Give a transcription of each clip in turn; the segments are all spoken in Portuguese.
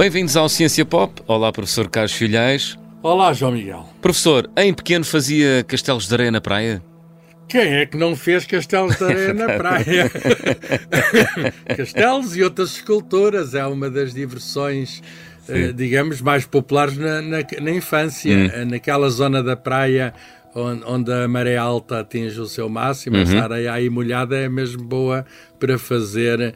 Bem-vindos ao Ciência Pop. Olá, professor Carlos Filhais. Olá, João Miguel. Professor, em pequeno fazia castelos de areia na praia? Quem é que não fez castelos de areia na praia? castelos e outras esculturas é uma das diversões, eh, digamos, mais populares na, na, na infância. Hum. Naquela zona da praia onde, onde, a maré alta atinge o seu máximo, uhum. essa areia aí molhada é mesmo boa para fazer eh,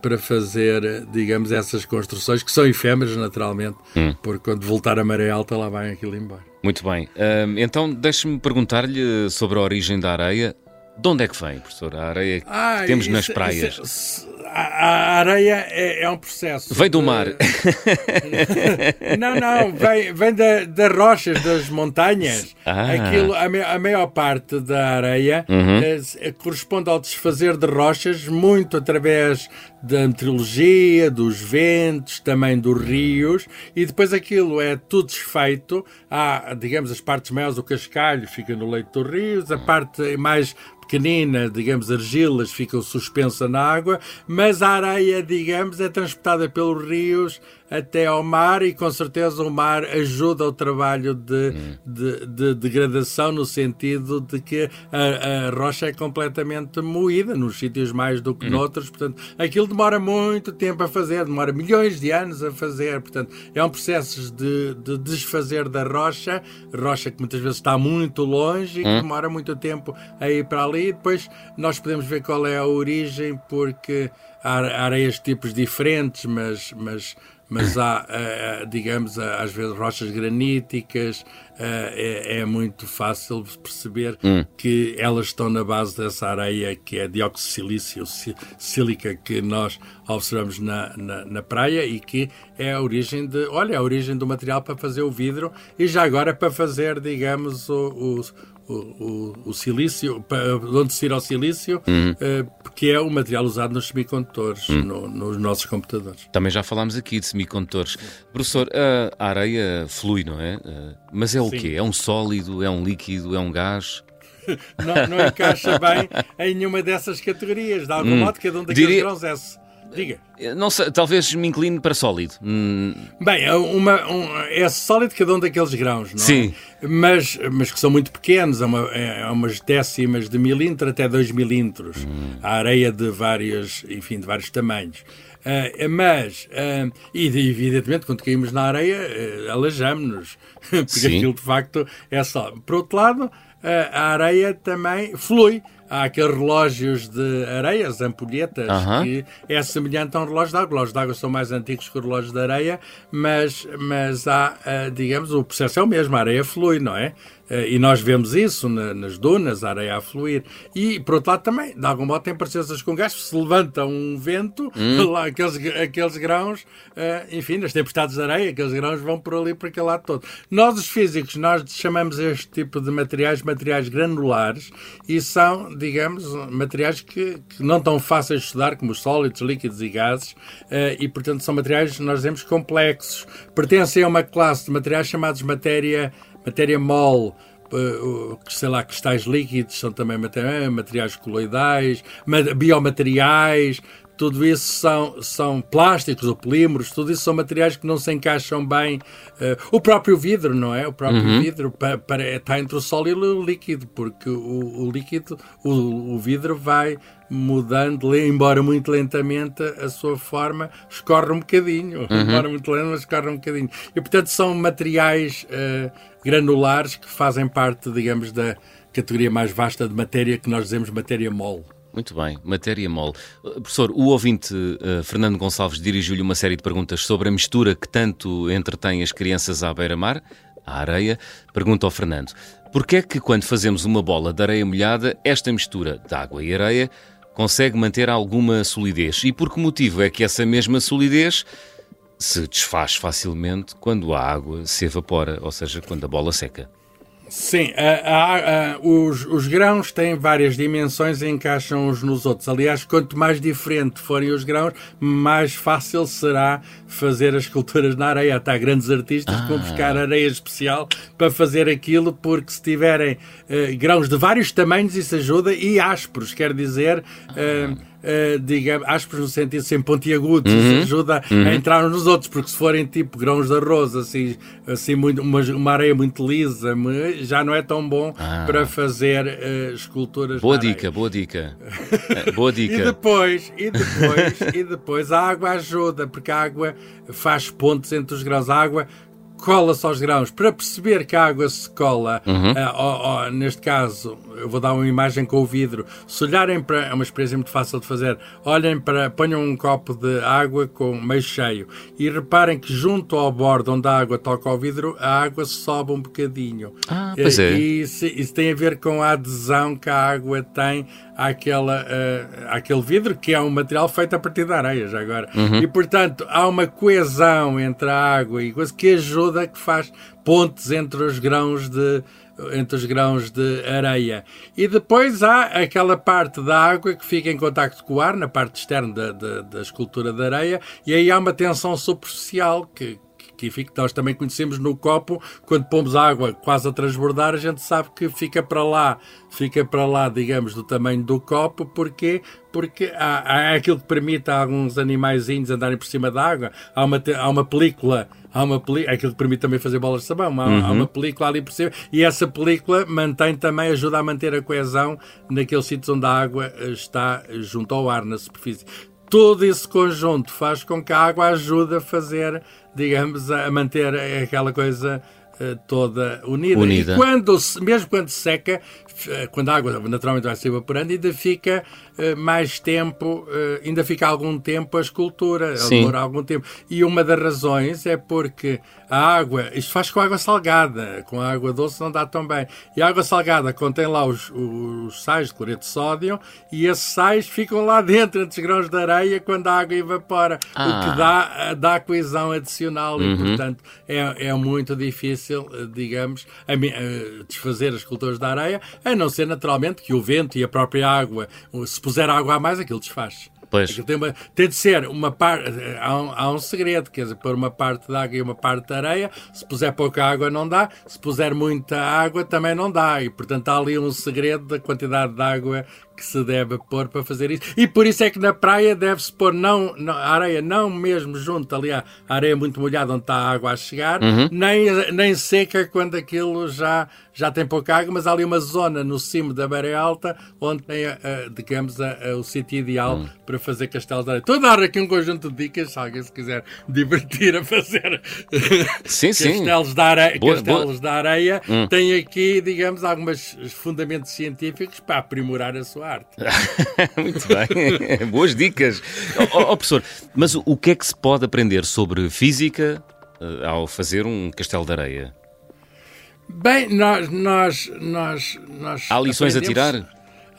para fazer, digamos, essas construções que são efêmeras, naturalmente, hum. porque quando voltar a maré alta lá vai aquilo embora. Muito bem. então, deixe-me perguntar-lhe sobre a origem da areia. De onde é que vem, professor, a areia ah, que temos isso, nas praias? Isso, a, areia é, é, um processo. Vem do de... mar. não, não, vem, vem da, das rochas, das montanhas. Ah. Aquilo, a, a maior parte da areia uhum. é, corresponde ao desfazer de rochas, muito através da meteorologia, dos ventos, também dos rios, e depois aquilo é tudo desfeito. Há, digamos, as partes maiores do cascalho fica no leito dos rios, a parte mais pequenina, digamos, argilas ficam suspensas na água, mas a areia, digamos, é transportada pelos rios até ao mar e com certeza o mar ajuda o trabalho de, de, de degradação no sentido de que a, a, rocha é completamente moída nos sítios mais do que hum. noutros, portanto aquilo demora muito tempo a fazer, demora milhões de anos a fazer, portanto é um processo de, de desfazer da rocha, rocha que muitas vezes está muito longe e que hum. demora muito tempo a ir para ali e depois nós podemos ver qual é a origem porque há areias de tipos diferentes, mas, mas mas há, uh, digamos, às vezes rochas graníticas, uh, é, é, muito fácil perceber hum. que elas estão na base dessa areia que é dióxido de silício, sílica, que nós observamos na, na, na, praia e que é a origem de, olha, a origem do material para fazer o vidro e já agora para fazer, digamos, o, o o, o, silício, onde se tira o silício, uhum. uh, que é o material usado nos semicondutores, uhum. no, nos nossos computadores. Também já falámos aqui de semicondutores. Professor, a areia flui, não é? Uh, mas é o Sim. quê? É um sólido, é um líquido, é um gás? não, não encaixa bem em nenhuma dessas categorias. De algum hum. modo, cada um daqueles Diria... grãos é Diga. Não sei, talvez me incline para sólido. Hum. Bem, é uma, um, é sólido cada um daqueles grãos, não é? Sim. Mas, mas que são muito pequenos, é, uma, é umas décimas de milímetro até 2 milímetros. Hum. A areia de vários, enfim, de vários tamanhos. Uh, mas, uh, e evidentemente, quando caímos na areia, uh, alajamos-nos, porque Sim. aquilo de facto é só. Por outro lado, a areia também flui há aqueles relógios de areias, ampulhetas, uh -huh. que é semelhante a um relógio de água. Os relógios de água são mais antigos que os relógios de areia, mas, mas há, eh, digamos, o processo é o mesmo, a areia flui, não é? Eh, e nós vemos isso nas dunas, a areia a fluir. E, por outro lado, também, de algum modo, tem presenças com gás. Se levanta um vento, hum. lá, aqueles, aqueles grãos, eh, enfim, nas tempestades de areia, aqueles grãos vão por ali, para aquele lado todo. Nós, os físicos, nós chamamos este tipo de materiais materiais granulares e são, digamos, materiais que, que não tão fáceis de estudar como os sólidos, líquidos e gases, eh, e, portanto, são materiais, nós dizemos, complexos. Pertencem a uma classe de materiais chamados matéria matéria mole, eh, sei lá, cristais líquidos são também materiais coloidais, biomateriais, tudo isso são, são plásticos ou polímeros, tudo isso são materiais que não se encaixam bem. Uh, o próprio vidro, não é? O próprio uhum. vidro para, para, está entre o sólido e o líquido, porque o, o líquido, o, o, vidro vai mudando, embora muito lentamente, a sua forma escorre um bocadinho. Uhum. Embora muito lento, mas escorre um bocadinho. E, portanto, são materiais uh, granulares que fazem parte, digamos, da categoria mais vasta de matéria que nós dizemos matéria mole. Muito bem, matéria mole. Uh, professor, o ouvinte uh, Fernando Gonçalves dirigiu-lhe uma série de perguntas sobre a mistura que tanto entretém as crianças à beira-mar, à areia. Pergunta ao Fernando: porquê é que quando fazemos uma bola de areia molhada, esta mistura de água e areia consegue manter alguma solidez? E por que motivo é que essa mesma solidez se desfaz facilmente quando a água se evapora, ou seja, quando a bola seca? Sim, a, a, os, os, grãos têm várias dimensões e encaixam uns nos outros. Aliás, quanto mais diferente forem os grãos, mais fácil será fazer as esculturas na areia. Até há grandes artistas ah. que vão ah. buscar areia especial para fazer aquilo, porque se tiverem uh, grãos de vários tamanhos, isso ajuda, e ásperos, quer dizer. Uh, uh, digamos, ásperos no sentido sem pontiagudos, uhum. ajuda uhum. a entrar nos outros, porque se forem tipo grãos de arroz, assim, assim muito, uma, uma areia muito lisa, já não é tão bom ah. para fazer uh, esculturas. Boa dica, boa dica. Eh, boa dica. e depois, e depois, e depois a água ajuda, porque a água faz pontos entre os grãos. A água cola-se aos grãos. Para perceber que a água se cola, uhum. uh, neste caso, eu vou dar uma imagem com o vidro. Se olharem para. É uma experiência muito fácil de fazer. Olhem para. Ponham um copo de água com meio cheio e reparem que junto ao bordo onde a água toca ao vidro, a água sobe um bocadinho. Ah, pois é. E isso, isso tem a ver com a adesão que a água tem àquela, uh, àquele vidro, que é um material feito a partir da areia, já agora. Uhum. E, portanto, há uma coesão entre a água e coisa que ajuda, que faz pontes entre os grãos de entre os grãos de areia. E depois há aquela parte da água que fica em contacto com o ar, na parte externa da, da, da escultura de areia, e aí há uma tensão superficial que, que nós também conhecemos no copo, quando pomos água quase a transbordar, a gente sabe que fica para lá, fica para lá, digamos, do tamanho do copo, porque porque há, há aquilo que permite a alguns animaizinhos andarem por cima da água. Há uma, há uma película, há uma película, aquilo que permite também fazer bolas de sabão, há, uhum. há, uma película ali por cima, e essa película mantém também, ajuda a manter a coesão naqueles sítios onde a água está junto ao ar, na superfície. Todo esse conjunto faz com que a água ajude a fazer digamos, a manter aquela coisa eh, toda unida. unida. E quando, mesmo quando seca, eh, quando a água naturalmente vai se evaporando, ainda fica mais tempo, uh, ainda fica algum tempo a escultura, demora algum tempo. E uma das razões é porque a água, isto faz com água salgada, com a água doce não dá tão bem. E a água salgada contém lá os, os sais de cloreto de sódio e esses sais ficam lá dentro, entre os grãos de areia, quando a água evapora, ah. o que ah. dá, dá coesão adicional uhum. e, portanto, é, é muito difícil, digamos, a, a desfazer as esculturas da areia, a não ser naturalmente que o vento e a própria água, se puser água a mais, aquilo desfaz. Pois. Tem, uma, tem, de ser uma parte. Há, um, há um segredo, quer dizer, pôr uma parte de água e uma parte de areia. Se puser pouca água, não dá. Se puser muita água, também não dá. E, portanto, há ali um segredo da quantidade de água que se deve pôr para fazer isso. E por isso é que na praia deve-se pôr não, não, a areia não mesmo junto ali à areia muito molhada onde está a água a chegar, uhum. nem, nem seca quando aquilo já, já tem pouca água, mas há ali uma zona no cimo da maré alta onde tem, a, digamos, a, a, o sítio ideal uhum. para fazer castelos de areia. Estou a dar aqui um conjunto de dicas, se alguém se quiser divertir a fazer sim, castelos, sim. De, areia, boa, castelos boa. de areia, tem aqui, digamos, alguns fundamentos científicos para aprimorar a sua arte. Muito bem, boas dicas. Oh, oh, professor, mas o que é que se pode aprender sobre física uh, ao fazer um castelo de areia? Bem, nós. nós, nós, nós Há lições a tirar?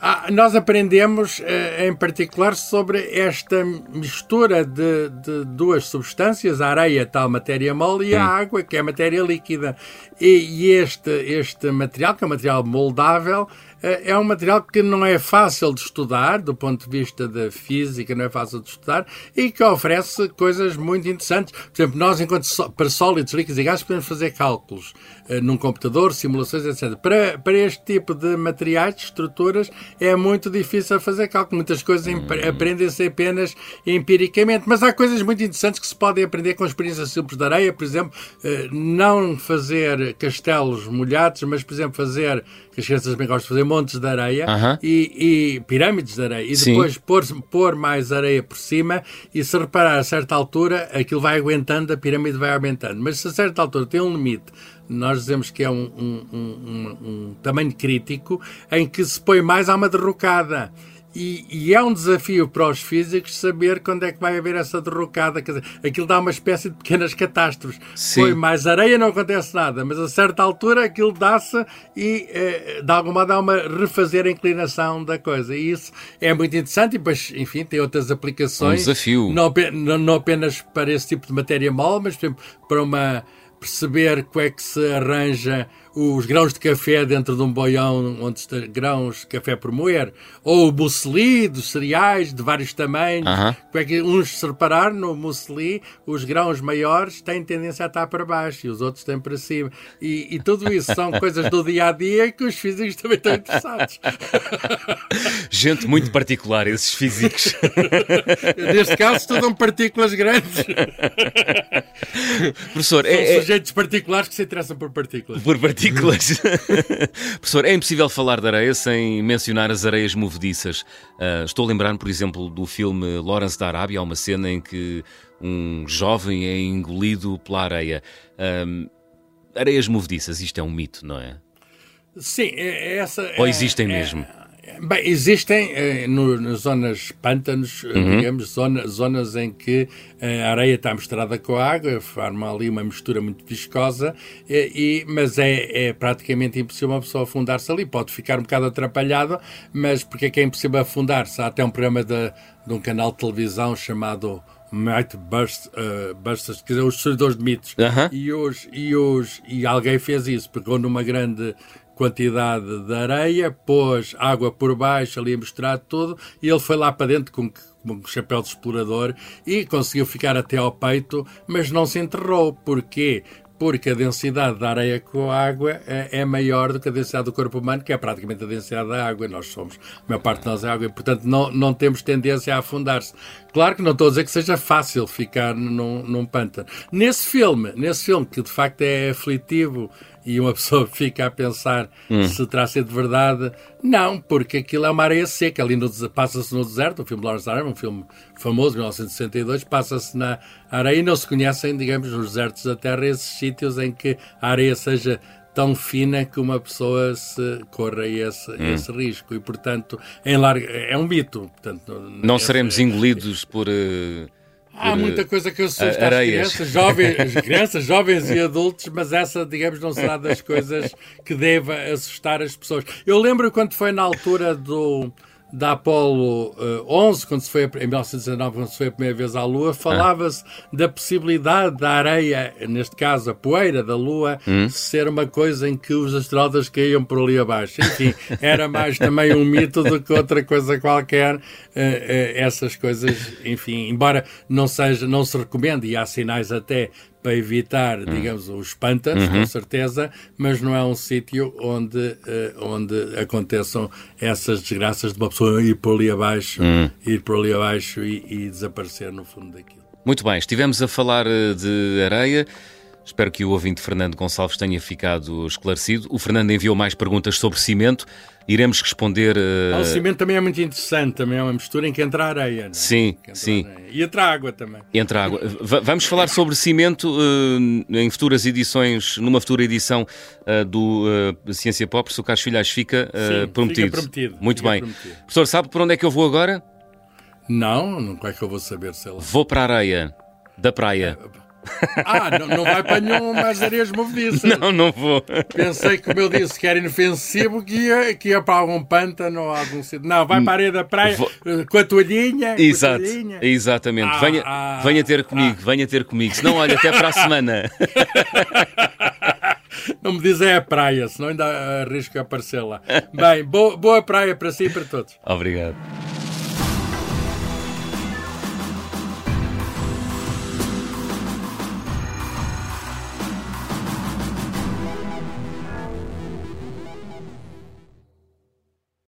Ah, nós aprendemos eh, em particular sobre esta mistura de, de, duas substâncias, a areia, tal matéria mole, e hum. a água, que é matéria líquida. E, e, este, este material, que é um material moldável, é, é um material que não é fácil de estudar, do ponto de vista da física, não é fácil de estudar, e que oferece coisas muito interessantes. Por exemplo, nós, enquanto para sólidos, líquidos e gases, podemos fazer cálculos uh, num computador, simulações, etc. Para, para este tipo de materiais, de estruturas, é muito difícil fazer cálculo. Muitas coisas hum. aprendem-se apenas empiricamente, mas há coisas muito interessantes que se podem aprender com experiências simples de areia, por exemplo, uh, não fazer castelos molhados, mas, por exemplo, fazer, que as crianças bem gostam de fazer, montes de areia uh -huh. e, e, pirâmides de areia e depois pôr, pôr mais areia por cima e se reparar a certa altura aquilo vai aguentando, a pirâmide vai aumentando. Mas se a certa altura tem um limite nós dizemos que é um, um, um, um, tamanho crítico em que se põe mais a uma derrocada. E, e, é um desafio para os físicos saber quando é que vai haver essa derrocada. Quer dizer, aquilo dá uma espécie de pequenas catástrofes. Sim. Foi mais areia, não acontece nada, mas a certa altura aquilo dá-se e, eh, de alguma modo, dá uma refazer a inclinação da coisa. E isso é muito interessante. E depois, enfim, tem outras aplicações. Um desafio. Não, não, não apenas para esse tipo de matéria mole, mas, por exemplo, para uma perceber como é que se arranja os grãos de café dentro de um boião onde está grãos de café por moer, ou o muesli dos cereais de vários tamanhos. -huh. é que uns se reparar no muesli, os grãos maiores têm tendência a estar para baixo e os outros têm para cima. E, e tudo isso são coisas do dia a dia que os físicos também estão interessados. Gente muito particular, esses físicos. Neste caso, estudam partículas grandes. Professor, São é, é- sujeitos é... particulares que se interessam por partículas. Por partículas. Professor, é impossível falar de areia sem mencionar as areias movediças. Uh, estou a lembrar, por exemplo, do filme Lawrence da Arábia, há uma cena em que um jovem é engolido pela areia. Uh, areias movediças, isto é um mito, não é? Sim, é, é essa. Ou existem é, mesmo? Bem, existem eh, no, nas zonas pântanos, eh, uhum. digamos, zona, zonas em que eh, a areia está misturada com a água, forma ali uma mistura muito viscosa, e, mas é, é praticamente impossível uma pessoa afundar-se ali. Pode ficar um bocado atrapalhado, mas porque é que é impossível afundar-se? Há até um programa de, de um canal de televisão chamado Might Burst, uh, Busters, quer dizer, os destruidores de mitos. Uhum. E, hoje, e, hoje, e alguém fez isso, pegou numa grande quantidade de areia, pôs água por baixo, ali a misturar tudo, e ele foi lá para dentro com, com um chapéu de explorador e conseguiu ficar até ao peito, mas não se enterrou. Porquê? porque a densidade da areia com a água é, é, maior do que a densidade do corpo humano, que é praticamente a densidade da água. Nós somos, a maior parte de nós é água, e portanto não, não temos tendência a afundar-se. Claro que não estou a dizer que seja fácil ficar num, num pântano. Nesse filme, nesse filme, que de facto é aflitivo e uma pessoa fica a pensar hum. se terá sido verdade. Não, porque aquilo é uma areia seca. Ali passa-se no deserto, o filme Lawrence Arm, um filme famoso, de 1962, passa-se na areia e não se conhecem, digamos, nos desertos da Terra esses sítios em que a areia seja tão fina que uma pessoa se corra esse, hum. esse risco. E, portanto, larga, é um mito. Portanto, não seremos engolidos por... Uh Há muita coisa que assusta as crianças, jovens, crianças, jovens e adultos, mas essa, digamos, não será das coisas que deva assustar as pessoas. Eu lembro quando foi na altura do da Apolo uh, 11, quando se foi, em 1919, quando se foi a primeira vez à Lua, falava-se ah. da possibilidade da areia, neste caso a poeira da Lua, hum. ser uma coisa em que os astronautas caíam por ali abaixo. Enfim, era mais também um mito do que outra coisa qualquer. Uh, uh, essas coisas, enfim, embora não seja, não se recomende, e há sinais até para evitar, hum. digamos, os pântanos, uhum. com certeza, mas não é um sítio onde, uh, onde aconteçam essas desgraças de uma pessoa ir por ali abaixo, uhum. ir por ali abaixo e, e desaparecer no fundo daquilo. Muito bem, estivemos a falar eh, de areia. Espero que o ouvinte Fernando Gonçalves tenha ficado esclarecido. O Fernando enviou mais perguntas sobre cimento. Iremos responder. Uh... O cimento também é muito interessante, também é uma mistura em que entra areia. É? Sim, sim. Areia. E entra água também. Entra água. vamos falar sobre cimento uh, em futuras edições, numa futura edição uh, do Ciência Pop. Se o Carlos Filhais fica, sim, prometido. Fica prometido. Muito fica bem. Prometido. Professor, sabe por onde é que eu vou agora? Não, não é que eu vou saber, sei lá. Vou para a areia da praia. Ah, não, não vai para nenhum mais areias movediças. Não, não vou. Pensei, como eu disse, que era inofensivo, que ia, que ia para algum pântano ou algum sítio. Não, vai para a areia da praia vou... com a toalhinha. Exato, a toalhinha. exatamente. Ah, venha, ah, venha ter comigo, ah. venha ter comigo. Senão, olha, até para a semana. Não me diz é a praia, senão ainda arrisco a aparecer lá. Bem, boa, boa praia para si e para todos. Obrigado.